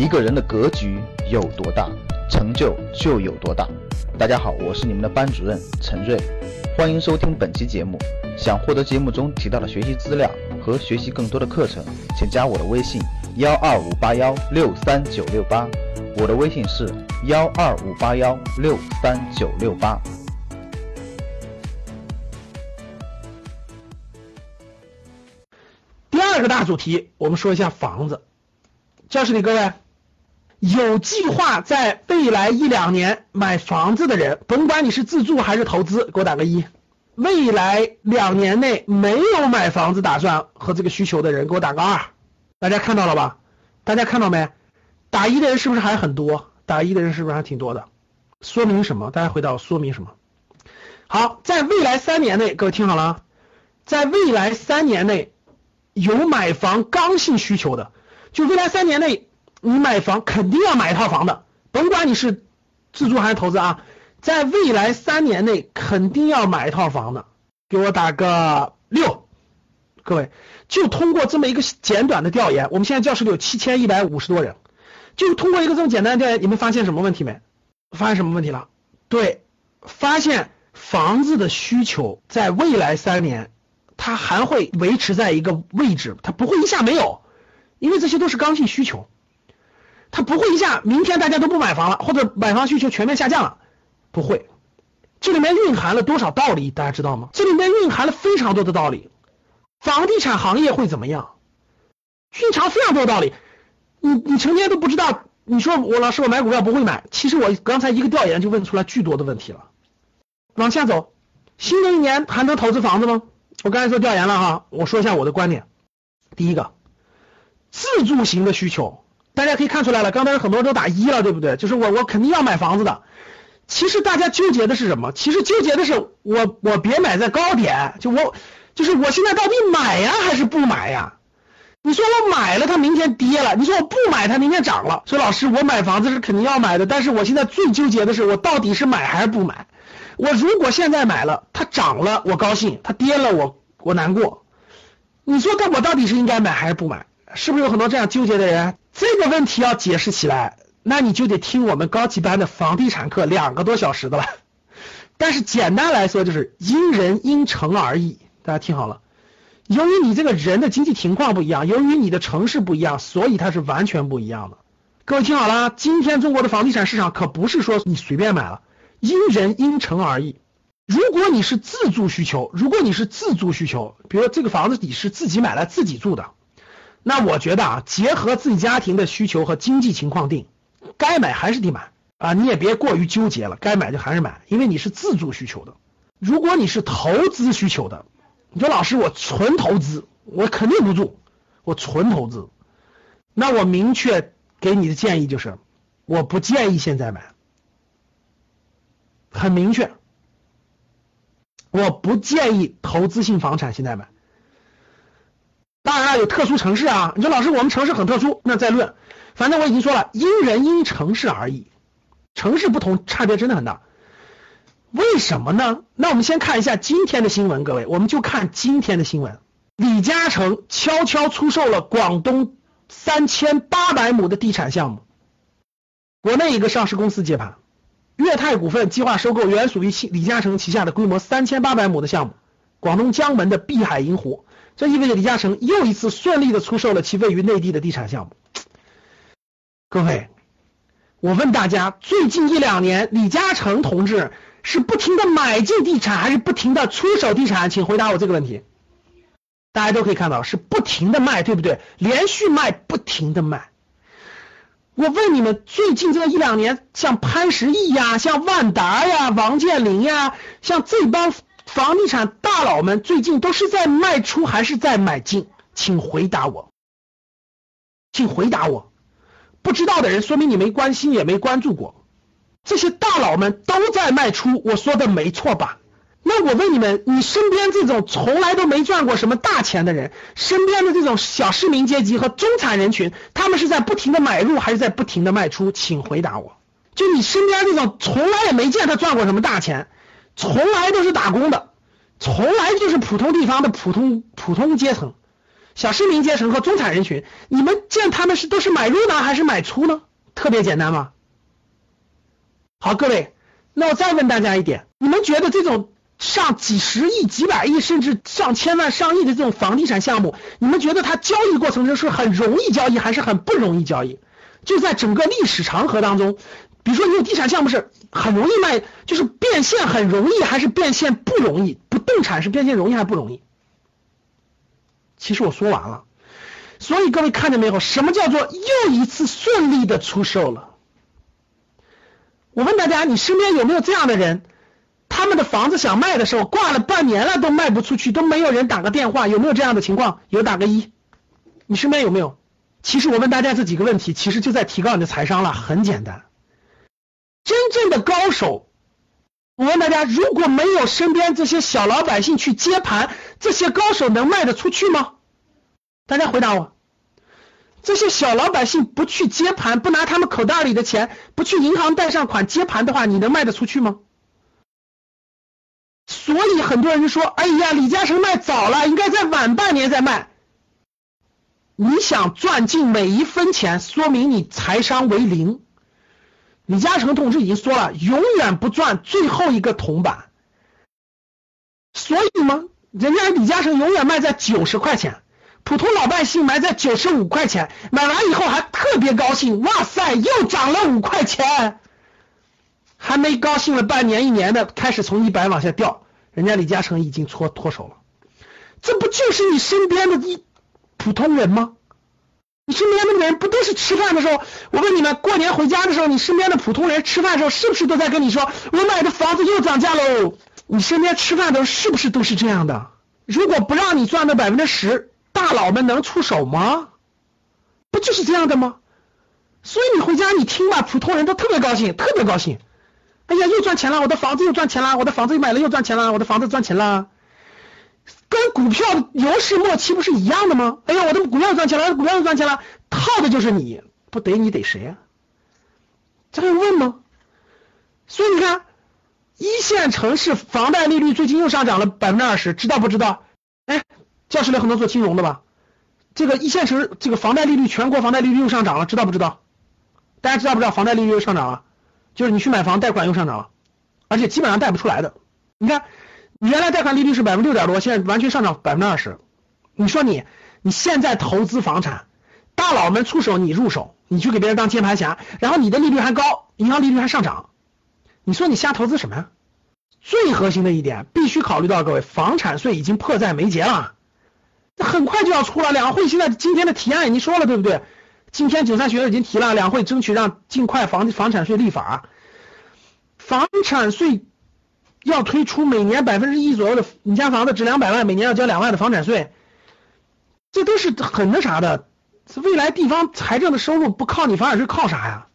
一个人的格局有多大，成就就有多大。大家好，我是你们的班主任陈瑞，欢迎收听本期节目。想获得节目中提到的学习资料和学习更多的课程，请加我的微信幺二五八幺六三九六八。我的微信是幺二五八幺六三九六八。第二个大主题，我们说一下房子。教室里各位，有计划在未来一两年买房子的人，甭管你是自住还是投资，给我打个一。未来两年内没有买房子打算和这个需求的人，给我打个二。大家看到了吧？大家看到没？打一的人是不是还很多？打一的人是不是还挺多的？说明什么？大家回答我，说明什么？好，在未来三年内，各位听好了，在未来三年内有买房刚性需求的，就未来三年内你买房肯定要买一套房的，甭管你是自住还是投资啊，在未来三年内肯定要买一套房的，给我打个六。各位，就通过这么一个简短的调研，我们现在教室里有七千一百五十多人。就通过一个这么简单的调研，你们发现什么问题没？发现什么问题了？对，发现房子的需求在未来三年，它还会维持在一个位置，它不会一下没有，因为这些都是刚性需求，它不会一下明天大家都不买房了，或者买房需求全面下降了，不会。这里面蕴含了多少道理？大家知道吗？这里面蕴含了非常多的道理。房地产行业会怎么样？蕴藏非常多道理。你你成天都不知道，你说我老师我买股票不会买，其实我刚才一个调研就问出来巨多的问题了。往下走，新的一年还能投资房子吗？我刚才做调研了哈，我说一下我的观点。第一个，自住型的需求，大家可以看出来了，刚才很多人都打一了，对不对？就是我我肯定要买房子的。其实大家纠结的是什么？其实纠结的是我我别买在高点，就我就是我现在到底买呀还是不买呀？你说我买了，它明天跌了；你说我不买，它明天涨了。说老师，我买房子是肯定要买的，但是我现在最纠结的是，我到底是买还是不买？我如果现在买了，它涨了我高兴，它跌了我我难过。你说，但我到底是应该买还是不买？是不是有很多这样纠结的人？这个问题要解释起来，那你就得听我们高级班的房地产课两个多小时的了。但是简单来说，就是因人因城而异。大家听好了。由于你这个人的经济情况不一样，由于你的城市不一样，所以它是完全不一样的。各位听好了，今天中国的房地产市场可不是说你随便买了，因人因城而异。如果你是自住需求，如果你是自住需求，比如这个房子你是自己买来自己住的，那我觉得啊，结合自己家庭的需求和经济情况定，该买还是得买啊，你也别过于纠结了，该买就还是买，因为你是自住需求的。如果你是投资需求的。你说老师，我纯投资，我肯定不住，我纯投资。那我明确给你的建议就是，我不建议现在买，很明确，我不建议投资性房产现在买。当然了，有特殊城市啊。你说老师，我们城市很特殊，那再论。反正我已经说了，因人因城市而异，城市不同，差别真的很大。为什么呢？那我们先看一下今天的新闻，各位，我们就看今天的新闻。李嘉诚悄悄出售了广东三千八百亩的地产项目，国内一个上市公司接盘，粤泰股份计划收购原属于李嘉诚旗下的规模三千八百亩的项目，广东江门的碧海银湖。这意味着李嘉诚又一次顺利的出售了其位于内地的地产项目。各位，我问大家，最近一两年，李嘉诚同志。是不停的买进地产，还是不停的出手地产？请回答我这个问题。大家都可以看到，是不停的卖，对不对？连续卖，不停的卖。我问你们，最近这一两年，像潘石屹呀，像万达呀，王健林呀，像这帮房地产大佬们，最近都是在卖出还是在买进？请回答我，请回答我。不知道的人，说明你没关心，也没关注过。这些大佬们都在卖出，我说的没错吧？那我问你们，你身边这种从来都没赚过什么大钱的人，身边的这种小市民阶级和中产人群，他们是在不停的买入还是在不停的卖出？请回答我。就你身边这种从来也没见他赚过什么大钱，从来都是打工的，从来就是普通地方的普通普通阶层，小市民阶层和中产人群，你们见他们是都是买入呢还是买出呢？特别简单嘛。好，各位，那我再问大家一点，你们觉得这种上几十亿、几百亿甚至上千万、上亿的这种房地产项目，你们觉得它交易过程中是很容易交易还是很不容易交易？就在整个历史长河当中，比如说你有地产项目是很容易卖，就是变现很容易还是变现不容易？不动产是变现容易还是不容易？其实我说完了，所以各位看见没有？什么叫做又一次顺利的出售了？我问大家，你身边有没有这样的人？他们的房子想卖的时候，挂了半年了都卖不出去，都没有人打个电话，有没有这样的情况？有打个一。你身边有没有？其实我问大家这几个问题，其实就在提高你的财商了。很简单，真正的高手。我问大家，如果没有身边这些小老百姓去接盘，这些高手能卖得出去吗？大家回答我。这些小老百姓不去接盘，不拿他们口袋里的钱，不去银行贷上款接盘的话，你能卖得出去吗？所以很多人说：“哎呀，李嘉诚卖早了，应该在晚半年再卖。”你想赚进每一分钱，说明你财商为零。李嘉诚同志已经说了，永远不赚最后一个铜板。所以吗？人家李嘉诚永远卖在九十块钱，普通老百姓买在九十五块钱，买完以后还特别高兴，哇塞，又涨了五块钱，还没高兴了半年一年的，开始从一百往下掉，人家李嘉诚已经脱脱手了。这不就是你身边的一普通人吗？你身边那个人不都是吃饭的时候？我问你们，过年回家的时候，你身边的普通人吃饭的时候，是不是都在跟你说，我买的房子又涨价喽？你身边吃饭的是不是都是这样的？如果不让你赚到百分之十，大佬们能出手吗？不就是这样的吗？所以你回家你听吧，普通人都特别高兴，特别高兴。哎呀，又赚钱了，我的房子又赚钱了，我的房子又买了又赚钱了，我的房子赚钱了。跟股票牛市末期不是一样的吗？哎呀，我的股票又赚钱了，股票又赚钱了，套的就是你，不逮你逮谁啊？这还用问吗？所以你看，一线城市房贷利率最近又上涨了百分之二十，知道不知道？哎，教室里很多做金融的吧？这个一线城市这个房贷利率，全国房贷利率又上涨了，知道不知道？大家知道不知道房贷利率又上涨了？就是你去买房贷款又上涨了，而且基本上贷不出来的。你看。原来贷款利率是百分之六点多，现在完全上涨百分之二十。你说你你现在投资房产，大佬们出手你入手，你去给别人当接盘侠，然后你的利率还高，银行利率还上涨，你说你瞎投资什么呀？最核心的一点必须考虑到，各位，房产税已经迫在眉睫了，很快就要出了。两会现在今天的提案已经说了，对不对？今天九三学院已经提了，两会争取让尽快房房产税立法，房产税。要推出每年百分之一左右的，你家房子值两百万，每年要交两万的房产税，这都是很那啥的。未来地方财政的收入不靠你房产税靠啥呀？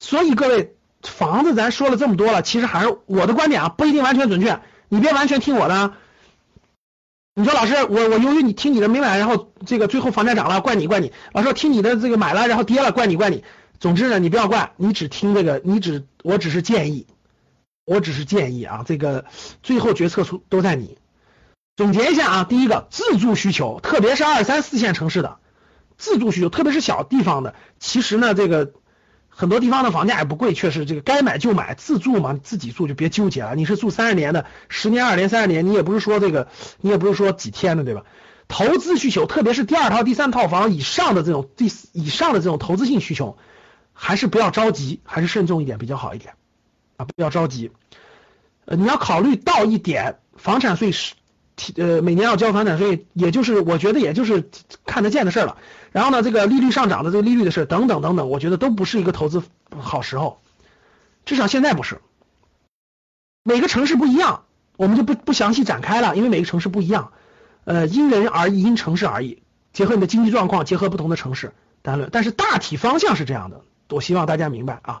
所以各位，房子咱说了这么多了，其实还是我的观点啊，不一定完全准确，你别完全听我的。你说老师，我我由于你听你的没买，然后这个最后房价涨了，怪你怪你。老师听你的这个买了，然后跌了，怪你怪你。总之呢，你不要怪，你只听这个，你只我只是建议。我只是建议啊，这个最后决策出都在你。总结一下啊，第一个自住需求，特别是二三四线城市的自住需求，特别是小地方的，其实呢，这个很多地方的房价也不贵，确实这个该买就买，自住嘛，自己住就别纠结了。你是住三十年的，十年、二年、三十年，你也不是说这个，你也不是说几天的，对吧？投资需求，特别是第二套、第三套房以上的这种第以上的这种投资性需求，还是不要着急，还是慎重一点比较好一点。啊，不要着急，呃，你要考虑到一点，房产税是，呃，每年要交房产税，也就是我觉得也就是看得见的事了。然后呢，这个利率上涨的这个利率的事等等等等，我觉得都不是一个投资好时候，至少现在不是。每个城市不一样，我们就不不详细展开了，因为每个城市不一样，呃，因人而异，因城市而异，结合你的经济状况，结合不同的城市单论。但是大体方向是这样的，我希望大家明白啊。